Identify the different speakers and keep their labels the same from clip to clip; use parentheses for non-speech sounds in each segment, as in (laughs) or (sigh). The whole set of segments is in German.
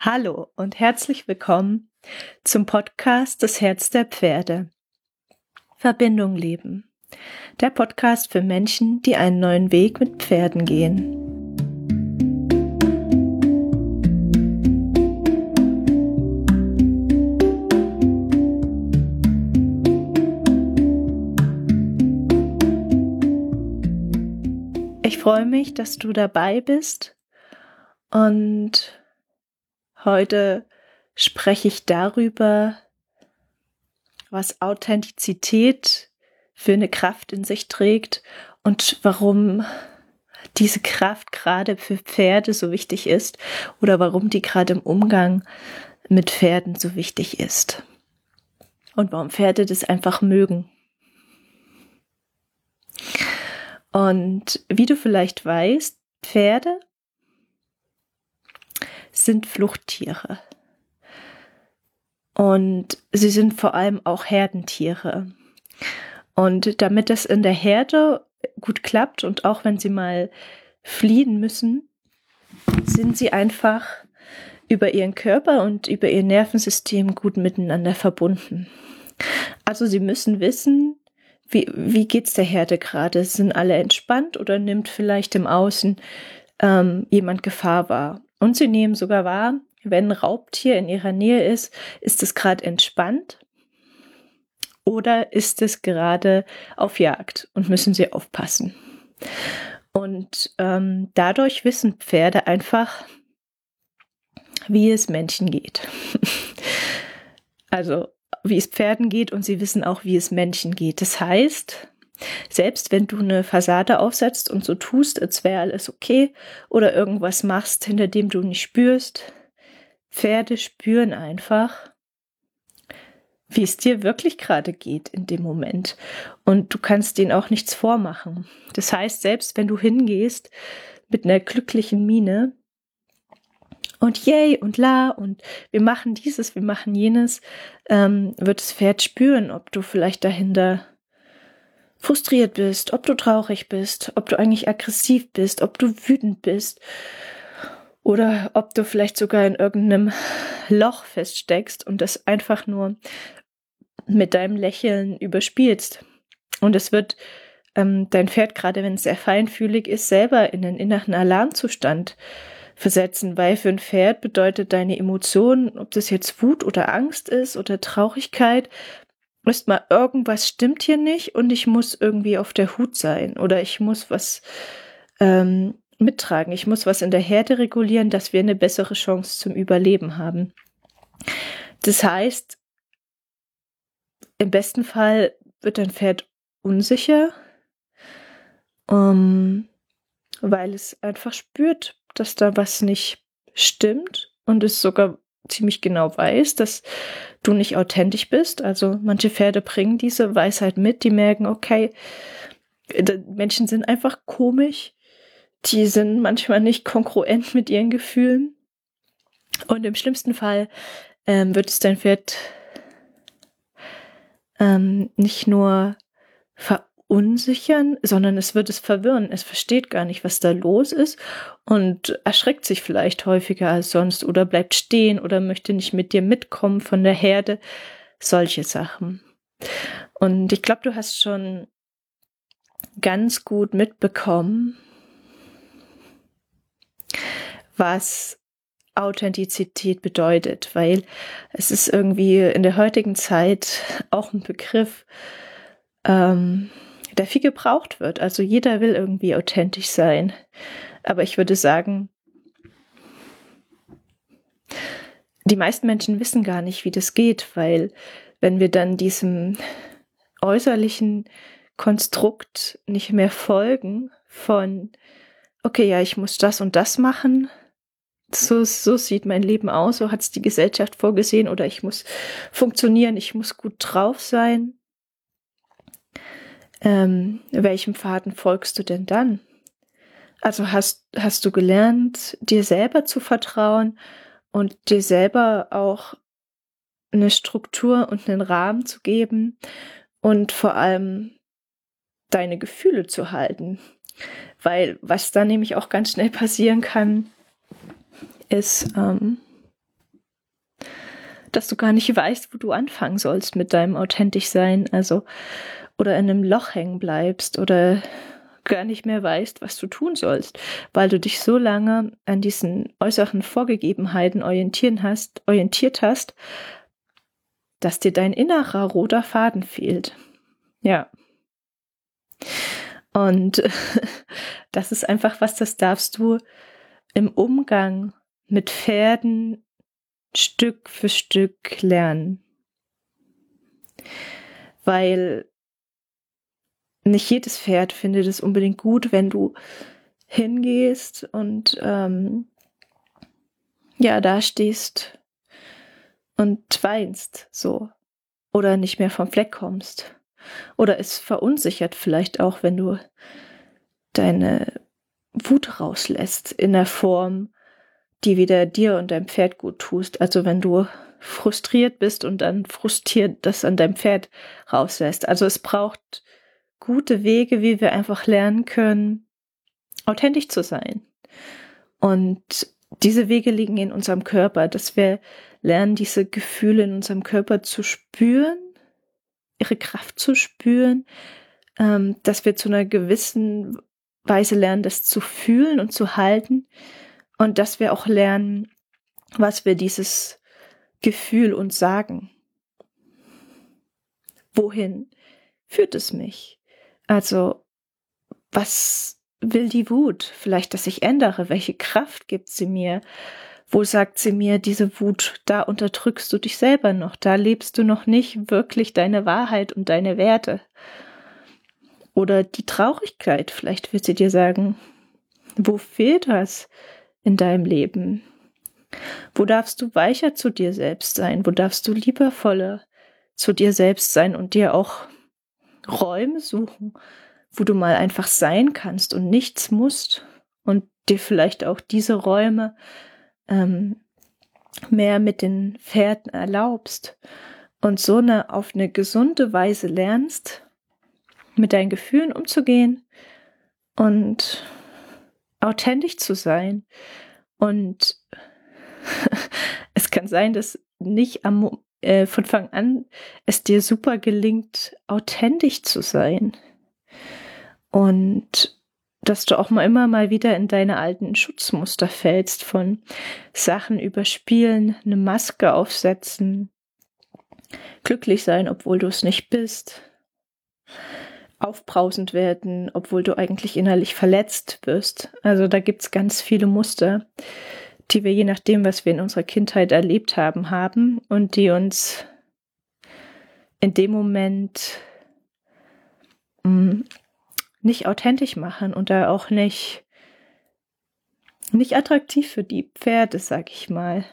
Speaker 1: Hallo und herzlich willkommen zum Podcast Das Herz der Pferde. Verbindung leben. Der Podcast für Menschen, die einen neuen Weg mit Pferden gehen. Ich freue mich, dass du dabei bist und Heute spreche ich darüber, was Authentizität für eine Kraft in sich trägt und warum diese Kraft gerade für Pferde so wichtig ist oder warum die gerade im Umgang mit Pferden so wichtig ist. Und warum Pferde das einfach mögen. Und wie du vielleicht weißt, Pferde sind Fluchttiere. Und sie sind vor allem auch Herdentiere. Und damit das in der Herde gut klappt und auch wenn sie mal fliehen müssen, sind sie einfach über ihren Körper und über ihr Nervensystem gut miteinander verbunden. Also sie müssen wissen, wie, wie geht's der Herde gerade? Sind alle entspannt oder nimmt vielleicht im Außen ähm, jemand Gefahr wahr? Und sie nehmen sogar wahr, wenn ein Raubtier in ihrer Nähe ist, ist es gerade entspannt oder ist es gerade auf Jagd und müssen sie aufpassen. Und ähm, dadurch wissen Pferde einfach, wie es Menschen geht. (laughs) also wie es Pferden geht und sie wissen auch, wie es Menschen geht. Das heißt, selbst wenn du eine Fassade aufsetzt und so tust, als wäre alles okay oder irgendwas machst, hinter dem du nicht spürst, Pferde spüren einfach, wie es dir wirklich gerade geht in dem Moment. Und du kannst denen auch nichts vormachen. Das heißt, selbst wenn du hingehst mit einer glücklichen Miene und yay und la und wir machen dieses, wir machen jenes, ähm, wird das Pferd spüren, ob du vielleicht dahinter frustriert bist, ob du traurig bist, ob du eigentlich aggressiv bist, ob du wütend bist oder ob du vielleicht sogar in irgendeinem Loch feststeckst und das einfach nur mit deinem Lächeln überspielst. Und es wird ähm, dein Pferd, gerade wenn es sehr feinfühlig ist, selber in den inneren Alarmzustand versetzen, weil für ein Pferd bedeutet deine Emotionen, ob das jetzt Wut oder Angst ist oder Traurigkeit, ist mal irgendwas stimmt hier nicht und ich muss irgendwie auf der Hut sein oder ich muss was ähm, mittragen, ich muss was in der Herde regulieren, dass wir eine bessere Chance zum Überleben haben. Das heißt, im besten Fall wird dein Pferd unsicher, um, weil es einfach spürt, dass da was nicht stimmt und es sogar ziemlich genau weiß, dass du nicht authentisch bist. Also manche Pferde bringen diese Weisheit mit, die merken, okay, Menschen sind einfach komisch, die sind manchmal nicht kongruent mit ihren Gefühlen. Und im schlimmsten Fall ähm, wird es dein Pferd ähm, nicht nur ver verunsichern, sondern es wird es verwirren. Es versteht gar nicht, was da los ist und erschreckt sich vielleicht häufiger als sonst oder bleibt stehen oder möchte nicht mit dir mitkommen von der Herde. Solche Sachen. Und ich glaube, du hast schon ganz gut mitbekommen, was Authentizität bedeutet, weil es ist irgendwie in der heutigen Zeit auch ein Begriff, ähm, der viel gebraucht wird. Also jeder will irgendwie authentisch sein. Aber ich würde sagen, die meisten Menschen wissen gar nicht, wie das geht, weil wenn wir dann diesem äußerlichen Konstrukt nicht mehr folgen von, okay, ja, ich muss das und das machen, so, so sieht mein Leben aus, so hat es die Gesellschaft vorgesehen oder ich muss funktionieren, ich muss gut drauf sein, ähm, welchem Faden folgst du denn dann? Also hast, hast du gelernt, dir selber zu vertrauen und dir selber auch eine Struktur und einen Rahmen zu geben und vor allem deine Gefühle zu halten. Weil was dann nämlich auch ganz schnell passieren kann, ist, ähm, dass du gar nicht weißt, wo du anfangen sollst mit deinem authentisch sein, also oder in einem Loch hängen bleibst oder gar nicht mehr weißt, was du tun sollst, weil du dich so lange an diesen äußeren Vorgegebenheiten orientieren hast, orientiert hast, dass dir dein innerer roter Faden fehlt. Ja. Und (laughs) das ist einfach was, das darfst du im Umgang mit Pferden Stück für Stück lernen. Weil nicht jedes Pferd findet es unbedingt gut, wenn du hingehst und ähm, ja, da stehst und weinst so oder nicht mehr vom Fleck kommst oder es verunsichert vielleicht auch, wenn du deine Wut rauslässt in der Form, die wieder dir und deinem Pferd gut tust. Also wenn du frustriert bist und dann frustriert das an deinem Pferd rauslässt. Also es braucht gute Wege, wie wir einfach lernen können, authentisch zu sein. Und diese Wege liegen in unserem Körper, dass wir lernen, diese Gefühle in unserem Körper zu spüren, ihre Kraft zu spüren, ähm, dass wir zu einer gewissen Weise lernen, das zu fühlen und zu halten und dass wir auch lernen, was wir dieses Gefühl uns sagen. Wohin führt es mich? Also, was will die Wut? Vielleicht, dass ich ändere? Welche Kraft gibt sie mir? Wo sagt sie mir, diese Wut, da unterdrückst du dich selber noch, da lebst du noch nicht wirklich deine Wahrheit und deine Werte. Oder die Traurigkeit, vielleicht wird sie dir sagen, wo fehlt das in deinem Leben? Wo darfst du weicher zu dir selbst sein? Wo darfst du liebevoller zu dir selbst sein und dir auch Räume suchen, wo du mal einfach sein kannst und nichts musst und dir vielleicht auch diese Räume ähm, mehr mit den Pferden erlaubst und so eine auf eine gesunde Weise lernst, mit deinen Gefühlen umzugehen und authentisch zu sein. Und (laughs) es kann sein, dass nicht am, äh, von Anfang an es dir super gelingt, authentisch zu sein. Und dass du auch mal immer mal wieder in deine alten Schutzmuster fällst von Sachen überspielen, eine Maske aufsetzen, glücklich sein, obwohl du es nicht bist, aufbrausend werden, obwohl du eigentlich innerlich verletzt wirst. Also da gibt's ganz viele Muster, die wir je nachdem, was wir in unserer Kindheit erlebt haben, haben und die uns in dem Moment mh, mm, nicht authentisch machen und da auch nicht, nicht attraktiv für die Pferde, sag ich mal.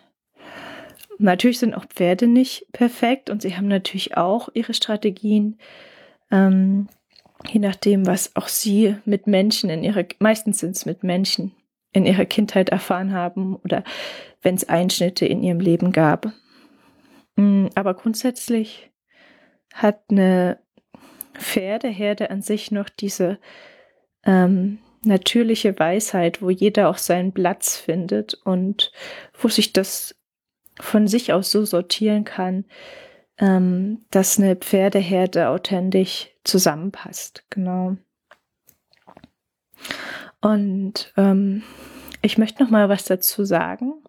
Speaker 1: Natürlich sind auch Pferde nicht perfekt und sie haben natürlich auch ihre Strategien, ähm, je nachdem, was auch sie mit Menschen in ihrer, meistens sind es mit Menschen in ihrer Kindheit erfahren haben oder wenn es Einschnitte in ihrem Leben gab. Mm, aber grundsätzlich hat eine Pferdeherde an sich noch diese ähm, natürliche Weisheit, wo jeder auch seinen Platz findet und wo sich das von sich aus so sortieren kann, ähm, dass eine Pferdeherde authentisch zusammenpasst. Genau. Und ähm, ich möchte noch mal was dazu sagen,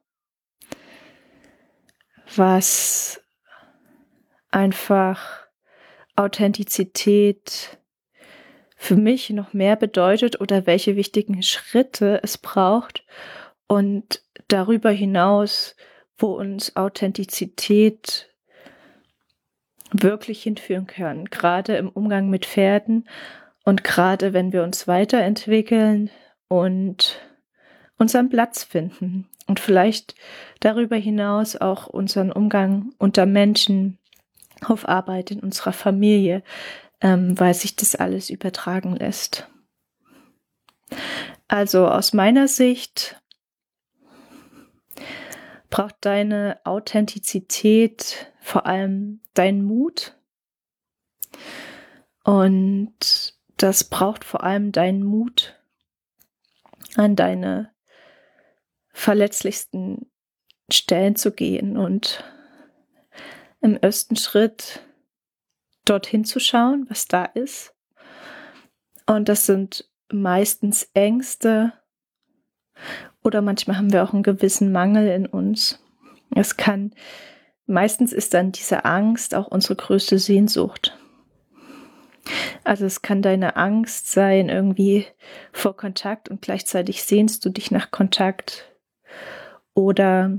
Speaker 1: was einfach Authentizität für mich noch mehr bedeutet oder welche wichtigen Schritte es braucht. Und darüber hinaus, wo uns Authentizität wirklich hinführen kann, gerade im Umgang mit Pferden und gerade wenn wir uns weiterentwickeln und unseren Platz finden und vielleicht darüber hinaus auch unseren Umgang unter Menschen auf Arbeit in unserer Familie, ähm, weil sich das alles übertragen lässt. Also aus meiner Sicht braucht deine Authentizität vor allem deinen Mut und das braucht vor allem deinen Mut an deine verletzlichsten Stellen zu gehen und im ersten Schritt dorthin zu schauen, was da ist. Und das sind meistens Ängste oder manchmal haben wir auch einen gewissen Mangel in uns. Es kann, meistens ist dann diese Angst auch unsere größte Sehnsucht. Also es kann deine Angst sein, irgendwie vor Kontakt und gleichzeitig sehnst du dich nach Kontakt. Oder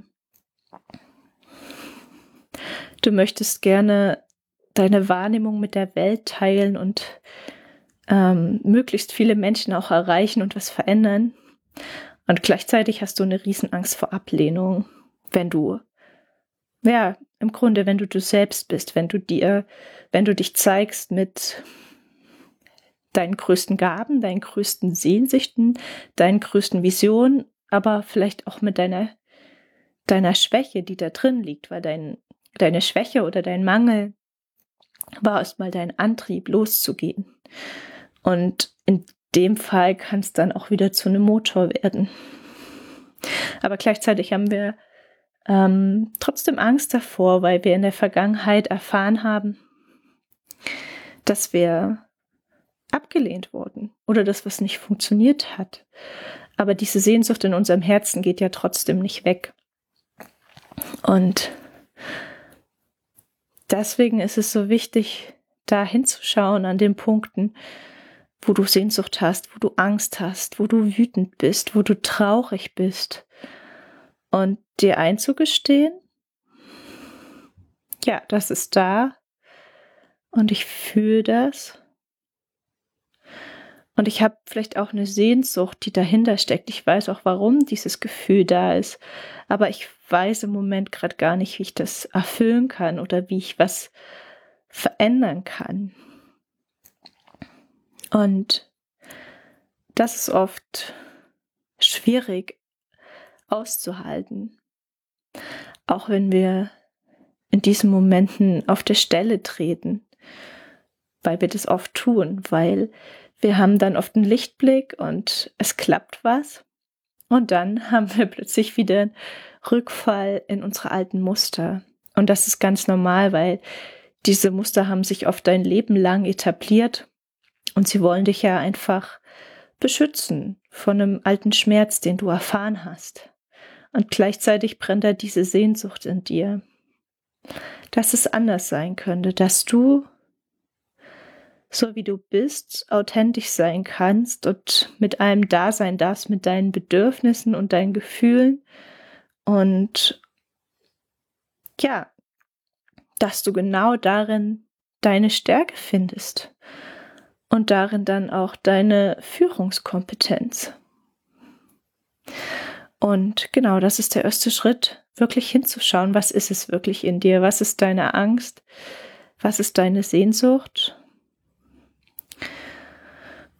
Speaker 1: du möchtest gerne deine Wahrnehmung mit der Welt teilen und ähm, möglichst viele Menschen auch erreichen und was verändern. Und gleichzeitig hast du eine Riesenangst vor Ablehnung, wenn du, ja, im Grunde, wenn du du selbst bist, wenn du dir, wenn du dich zeigst mit deinen größten Gaben, deinen größten Sehnsüchten, deinen größten Visionen, aber vielleicht auch mit deiner, deiner Schwäche, die da drin liegt, weil dein, deine Schwäche oder dein Mangel war erstmal dein Antrieb, loszugehen. Und in dem Fall kann es dann auch wieder zu einem Motor werden. Aber gleichzeitig haben wir ähm, trotzdem Angst davor, weil wir in der Vergangenheit erfahren haben, dass wir abgelehnt wurden oder dass was nicht funktioniert hat. Aber diese Sehnsucht in unserem Herzen geht ja trotzdem nicht weg. Und deswegen ist es so wichtig, da hinzuschauen an den Punkten, wo du Sehnsucht hast, wo du Angst hast, wo du wütend bist, wo du traurig bist. Und dir einzugestehen, ja, das ist da und ich fühle das. Und ich habe vielleicht auch eine Sehnsucht, die dahinter steckt. Ich weiß auch, warum dieses Gefühl da ist. Aber ich weiß im Moment gerade gar nicht, wie ich das erfüllen kann oder wie ich was verändern kann. Und das ist oft schwierig auszuhalten. Auch wenn wir in diesen Momenten auf der Stelle treten, weil wir das oft tun, weil wir haben dann oft einen Lichtblick und es klappt was. Und dann (laughs) haben wir plötzlich wieder einen Rückfall in unsere alten Muster. Und das ist ganz normal, weil diese Muster haben sich oft dein Leben lang etabliert und sie wollen dich ja einfach beschützen von einem alten Schmerz, den du erfahren hast. Und gleichzeitig brennt da diese Sehnsucht in dir, dass es anders sein könnte, dass du, so wie du bist, authentisch sein kannst und mit allem da sein darfst, mit deinen Bedürfnissen und deinen Gefühlen. Und ja, dass du genau darin deine Stärke findest und darin dann auch deine Führungskompetenz. Und genau, das ist der erste Schritt, wirklich hinzuschauen, was ist es wirklich in dir, was ist deine Angst, was ist deine Sehnsucht.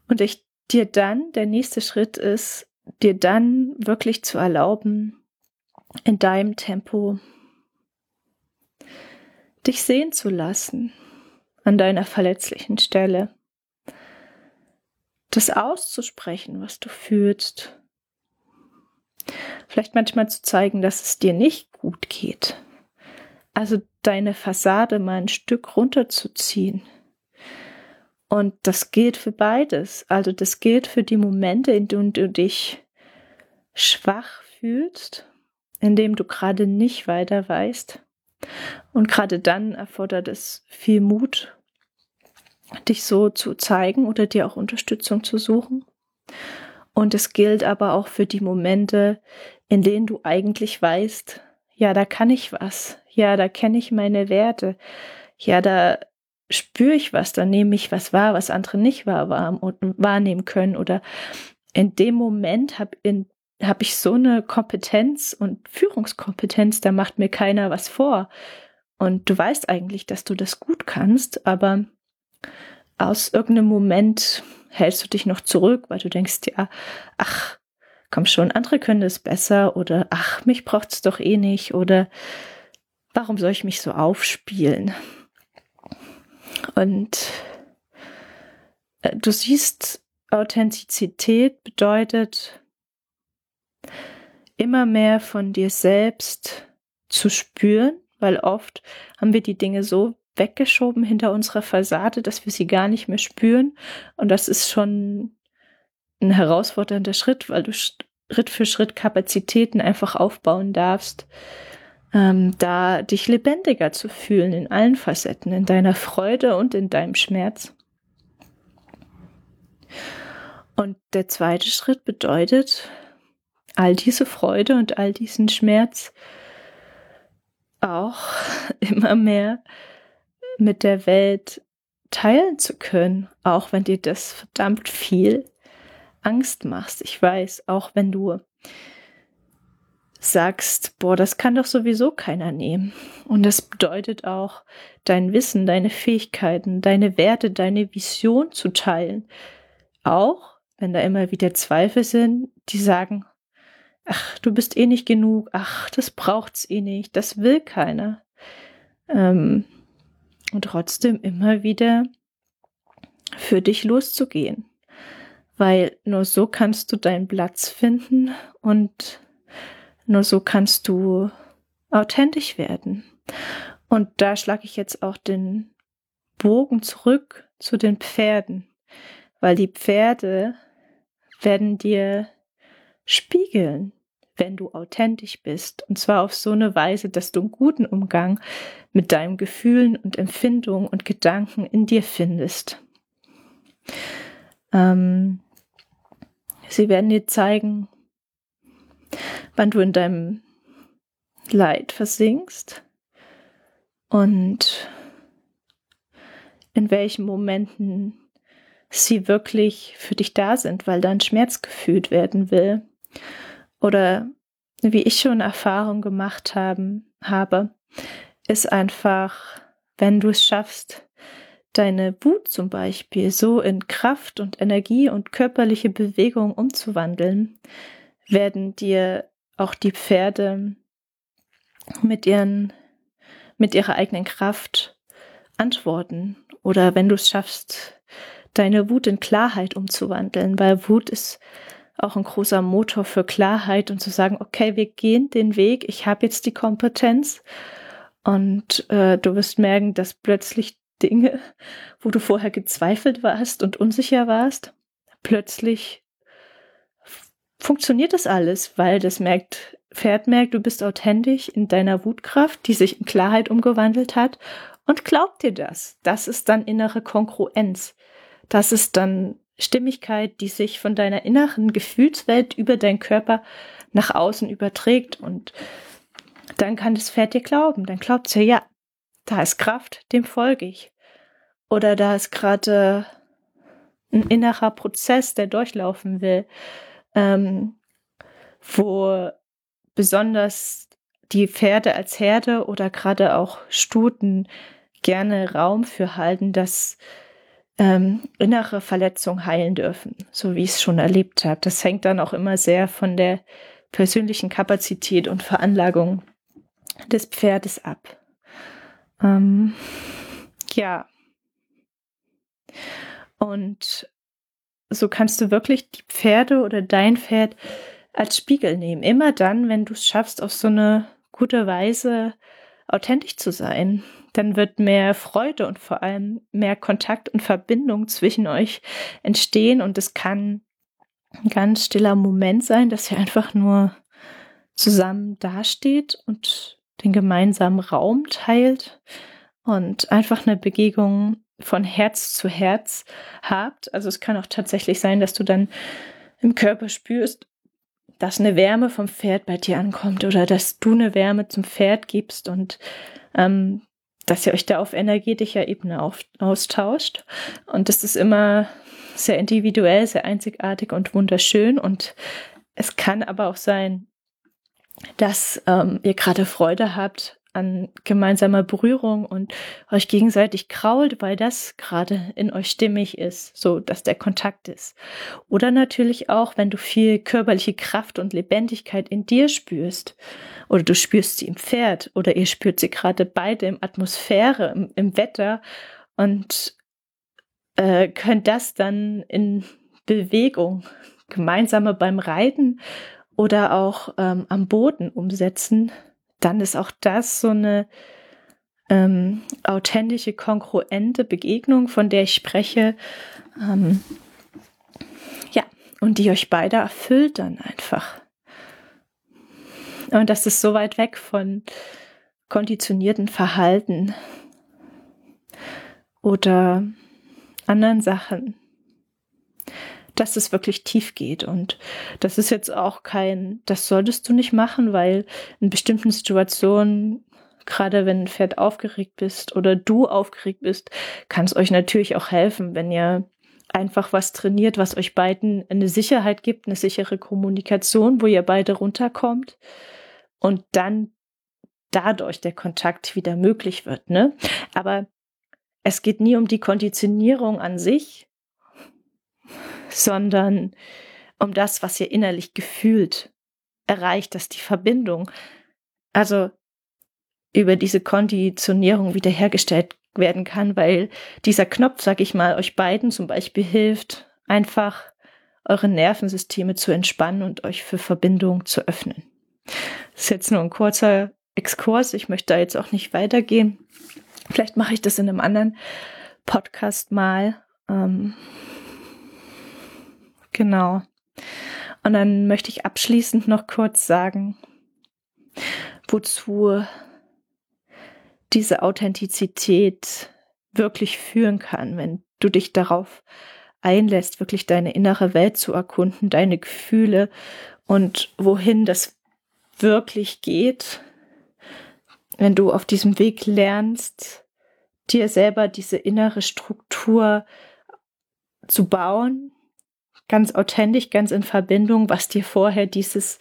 Speaker 1: Und ich dir dann, der nächste Schritt ist, dir dann wirklich zu erlauben, in deinem Tempo dich sehen zu lassen an deiner verletzlichen Stelle das auszusprechen, was du fühlst. Vielleicht manchmal zu zeigen, dass es dir nicht gut geht. Also deine Fassade mal ein Stück runterzuziehen. Und das gilt für beides. Also das gilt für die Momente, in denen du dich schwach fühlst, in dem du gerade nicht weiter weißt. Und gerade dann erfordert es viel Mut dich so zu zeigen oder dir auch Unterstützung zu suchen. Und es gilt aber auch für die Momente, in denen du eigentlich weißt, ja, da kann ich was, ja, da kenne ich meine Werte, ja, da spüre ich was, da nehme ich was wahr, was andere nicht wahr wahrnehmen können. Oder in dem Moment habe hab ich so eine Kompetenz und Führungskompetenz, da macht mir keiner was vor. Und du weißt eigentlich, dass du das gut kannst, aber aus irgendeinem Moment hältst du dich noch zurück, weil du denkst, ja, ach, komm schon, andere können es besser oder ach, mich braucht es doch eh nicht oder warum soll ich mich so aufspielen? Und äh, du siehst, Authentizität bedeutet immer mehr von dir selbst zu spüren weil oft haben wir die Dinge so weggeschoben hinter unserer Fassade, dass wir sie gar nicht mehr spüren. Und das ist schon ein herausfordernder Schritt, weil du Schritt für Schritt Kapazitäten einfach aufbauen darfst, ähm, da dich lebendiger zu fühlen in allen Facetten, in deiner Freude und in deinem Schmerz. Und der zweite Schritt bedeutet, all diese Freude und all diesen Schmerz auch (laughs) immer mehr mit der Welt teilen zu können, auch wenn dir das verdammt viel Angst machst. Ich weiß, auch wenn du sagst, boah, das kann doch sowieso keiner nehmen. Und das bedeutet auch, dein Wissen, deine Fähigkeiten, deine Werte, deine Vision zu teilen. Auch wenn da immer wieder Zweifel sind, die sagen, ach, du bist eh nicht genug, ach, das braucht's eh nicht, das will keiner. Ähm, und trotzdem immer wieder für dich loszugehen. Weil nur so kannst du deinen Platz finden und nur so kannst du authentisch werden. Und da schlage ich jetzt auch den Bogen zurück zu den Pferden, weil die Pferde werden dir spiegeln, wenn du authentisch bist. Und zwar auf so eine Weise, dass du einen guten Umgang mit deinen Gefühlen und Empfindungen und Gedanken in dir findest. Ähm, sie werden dir zeigen, wann du in deinem Leid versinkst und in welchen Momenten sie wirklich für dich da sind, weil dein Schmerz gefühlt werden will. Oder wie ich schon Erfahrung gemacht haben, habe, ist einfach, wenn du es schaffst, deine Wut zum Beispiel so in Kraft und Energie und körperliche Bewegung umzuwandeln, werden dir auch die Pferde mit ihren, mit ihrer eigenen Kraft antworten. Oder wenn du es schaffst, deine Wut in Klarheit umzuwandeln, weil Wut ist auch ein großer Motor für Klarheit und zu sagen, okay, wir gehen den Weg, ich habe jetzt die Kompetenz und äh, du wirst merken, dass plötzlich Dinge, wo du vorher gezweifelt warst und unsicher warst, plötzlich funktioniert das alles, weil das merkt, Pferd merkt, du bist authentisch in deiner Wutkraft, die sich in Klarheit umgewandelt hat und glaubt dir das. Das ist dann innere Kongruenz. Das ist dann Stimmigkeit, die sich von deiner inneren Gefühlswelt über deinen Körper nach außen überträgt. Und dann kann das Pferd dir glauben. Dann glaubt es ja, ja, da ist Kraft, dem folge ich. Oder da ist gerade ein innerer Prozess, der durchlaufen will, ähm, wo besonders die Pferde als Herde oder gerade auch Stuten gerne Raum für halten, dass ähm, innere Verletzungen heilen dürfen, so wie ich es schon erlebt habe. Das hängt dann auch immer sehr von der persönlichen Kapazität und Veranlagung des Pferdes ab. Ähm, ja. Und so kannst du wirklich die Pferde oder dein Pferd als Spiegel nehmen. Immer dann, wenn du es schaffst, auf so eine gute Weise authentisch zu sein dann wird mehr Freude und vor allem mehr Kontakt und Verbindung zwischen euch entstehen und es kann ein ganz stiller Moment sein, dass ihr einfach nur zusammen dasteht und den gemeinsamen Raum teilt und einfach eine Begegnung von Herz zu Herz habt. Also es kann auch tatsächlich sein, dass du dann im Körper spürst, dass eine Wärme vom Pferd bei dir ankommt oder dass du eine Wärme zum Pferd gibst und ähm, dass ihr euch da auf energetischer Ebene auf, austauscht. Und das ist immer sehr individuell, sehr einzigartig und wunderschön. Und es kann aber auch sein, dass ähm, ihr gerade Freude habt an gemeinsamer Berührung und euch gegenseitig krault, weil das gerade in euch stimmig ist, so dass der Kontakt ist. Oder natürlich auch, wenn du viel körperliche Kraft und Lebendigkeit in dir spürst oder du spürst sie im Pferd oder ihr spürt sie gerade beide im Atmosphäre, im, im Wetter und äh, könnt das dann in Bewegung gemeinsame beim Reiten oder auch ähm, am Boden umsetzen, dann ist auch das so eine ähm, authentische, kongruente Begegnung, von der ich spreche. Ähm, ja, und die euch beide erfüllt dann einfach. Und das ist so weit weg von konditionierten Verhalten oder anderen Sachen, dass es wirklich tief geht. Und das ist jetzt auch kein, das solltest du nicht machen, weil in bestimmten Situationen, gerade wenn ein Pferd aufgeregt bist oder du aufgeregt bist, kann es euch natürlich auch helfen, wenn ihr einfach was trainiert, was euch beiden eine Sicherheit gibt, eine sichere Kommunikation, wo ihr beide runterkommt und dann dadurch der Kontakt wieder möglich wird. Ne? Aber es geht nie um die Konditionierung an sich, sondern um das, was ihr innerlich gefühlt erreicht, dass die Verbindung, also über diese Konditionierung wiederhergestellt werden kann, weil dieser Knopf, sag ich mal, euch beiden zum Beispiel hilft, einfach eure Nervensysteme zu entspannen und euch für Verbindung zu öffnen. Das ist jetzt nur ein kurzer Exkurs. Ich möchte da jetzt auch nicht weitergehen. Vielleicht mache ich das in einem anderen Podcast mal. Ähm, genau. Und dann möchte ich abschließend noch kurz sagen, wozu diese Authentizität wirklich führen kann, wenn du dich darauf einlässt, wirklich deine innere Welt zu erkunden, deine Gefühle und wohin das wirklich geht, wenn du auf diesem Weg lernst, dir selber diese innere Struktur zu bauen, ganz authentisch, ganz in Verbindung, was dir vorher dieses,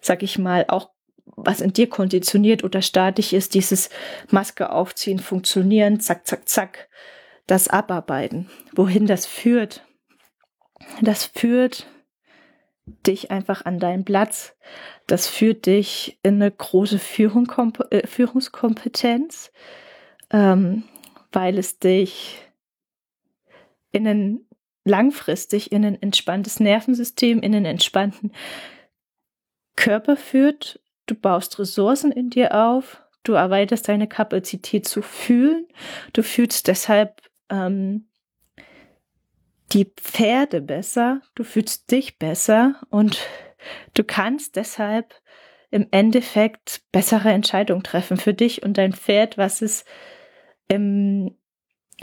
Speaker 1: sag ich mal, auch was in dir konditioniert oder statisch ist, dieses Maske aufziehen, funktionieren, zack, zack, zack, das abarbeiten. Wohin das führt? Das führt dich einfach an deinen Platz. Das führt dich in eine große Führung, äh, Führungskompetenz, ähm, weil es dich in ein langfristig in ein entspanntes Nervensystem, in einen entspannten Körper führt. Du baust Ressourcen in dir auf, du erweiterst deine Kapazität zu fühlen, du fühlst deshalb ähm, die Pferde besser, du fühlst dich besser. Und du kannst deshalb im Endeffekt bessere Entscheidungen treffen für dich und dein Pferd, was es im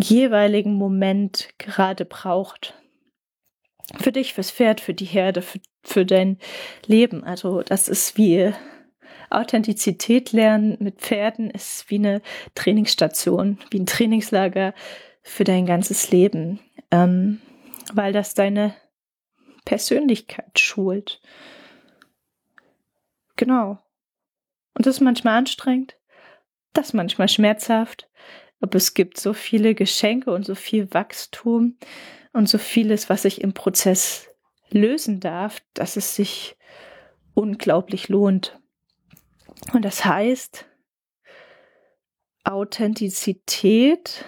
Speaker 1: jeweiligen Moment gerade braucht. Für dich, fürs Pferd, für die Herde, für, für dein Leben. Also das ist wie Authentizität lernen mit Pferden, ist wie eine Trainingsstation, wie ein Trainingslager für dein ganzes Leben. Ähm, weil das deine Persönlichkeit schult. Genau. Und das ist manchmal anstrengend, das ist manchmal schmerzhaft, aber es gibt so viele Geschenke und so viel Wachstum und so vieles, was sich im Prozess lösen darf, dass es sich unglaublich lohnt. Und das heißt, Authentizität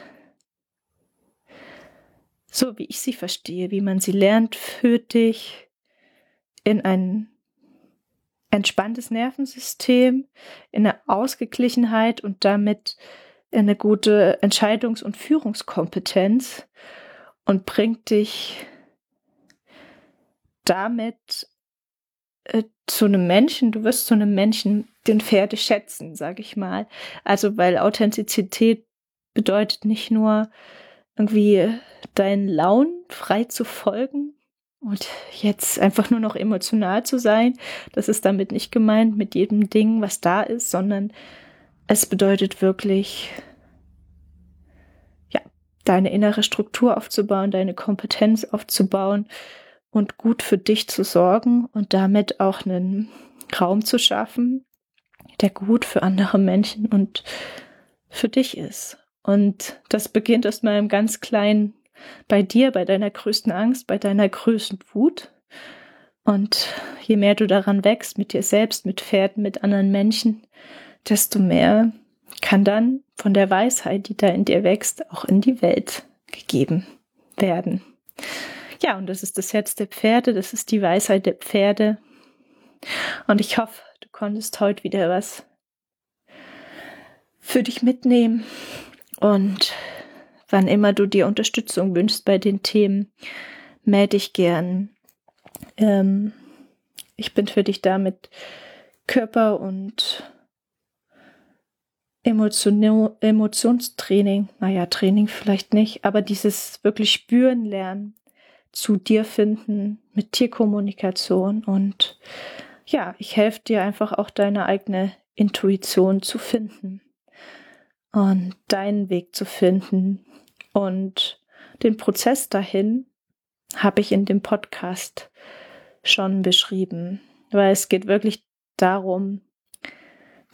Speaker 1: so wie ich sie verstehe, wie man sie lernt, führt dich in ein entspanntes Nervensystem, in eine Ausgeglichenheit und damit eine gute Entscheidungs- und Führungskompetenz und bringt dich damit äh, zu einem Menschen, du wirst zu einem Menschen den Pferde schätzen, sage ich mal. Also weil Authentizität bedeutet nicht nur irgendwie deinen Launen frei zu folgen und jetzt einfach nur noch emotional zu sein. Das ist damit nicht gemeint mit jedem Ding, was da ist, sondern es bedeutet wirklich, ja, deine innere Struktur aufzubauen, deine Kompetenz aufzubauen und gut für dich zu sorgen und damit auch einen Raum zu schaffen, der gut für andere Menschen und für dich ist. Und das beginnt erstmal im ganz kleinen bei dir, bei deiner größten Angst, bei deiner größten Wut. Und je mehr du daran wächst, mit dir selbst, mit Pferden, mit anderen Menschen, desto mehr kann dann von der Weisheit, die da in dir wächst, auch in die Welt gegeben werden. Ja, und das ist das Herz der Pferde, das ist die Weisheit der Pferde. Und ich hoffe, du konntest heute wieder was für dich mitnehmen. Und wann immer du dir Unterstützung wünschst bei den Themen, melde dich gern. Ähm, ich bin für dich da mit Körper und Emotion, Emotionstraining, naja, Training vielleicht nicht, aber dieses wirklich spüren lernen, zu dir finden, mit Tierkommunikation und ja, ich helfe dir einfach auch deine eigene Intuition zu finden und deinen Weg zu finden. Und den Prozess dahin habe ich in dem Podcast schon beschrieben, weil es geht wirklich darum,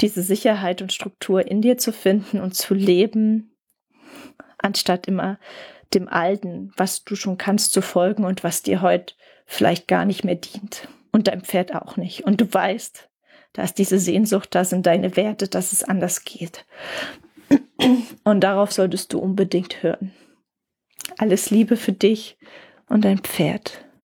Speaker 1: diese Sicherheit und Struktur in dir zu finden und zu leben, anstatt immer dem Alten, was du schon kannst, zu folgen und was dir heute vielleicht gar nicht mehr dient. Und deinem Pferd auch nicht. Und du weißt, da ist diese Sehnsucht, da sind deine Werte, dass es anders geht. Und darauf solltest du unbedingt hören. Alles Liebe für dich und dein Pferd.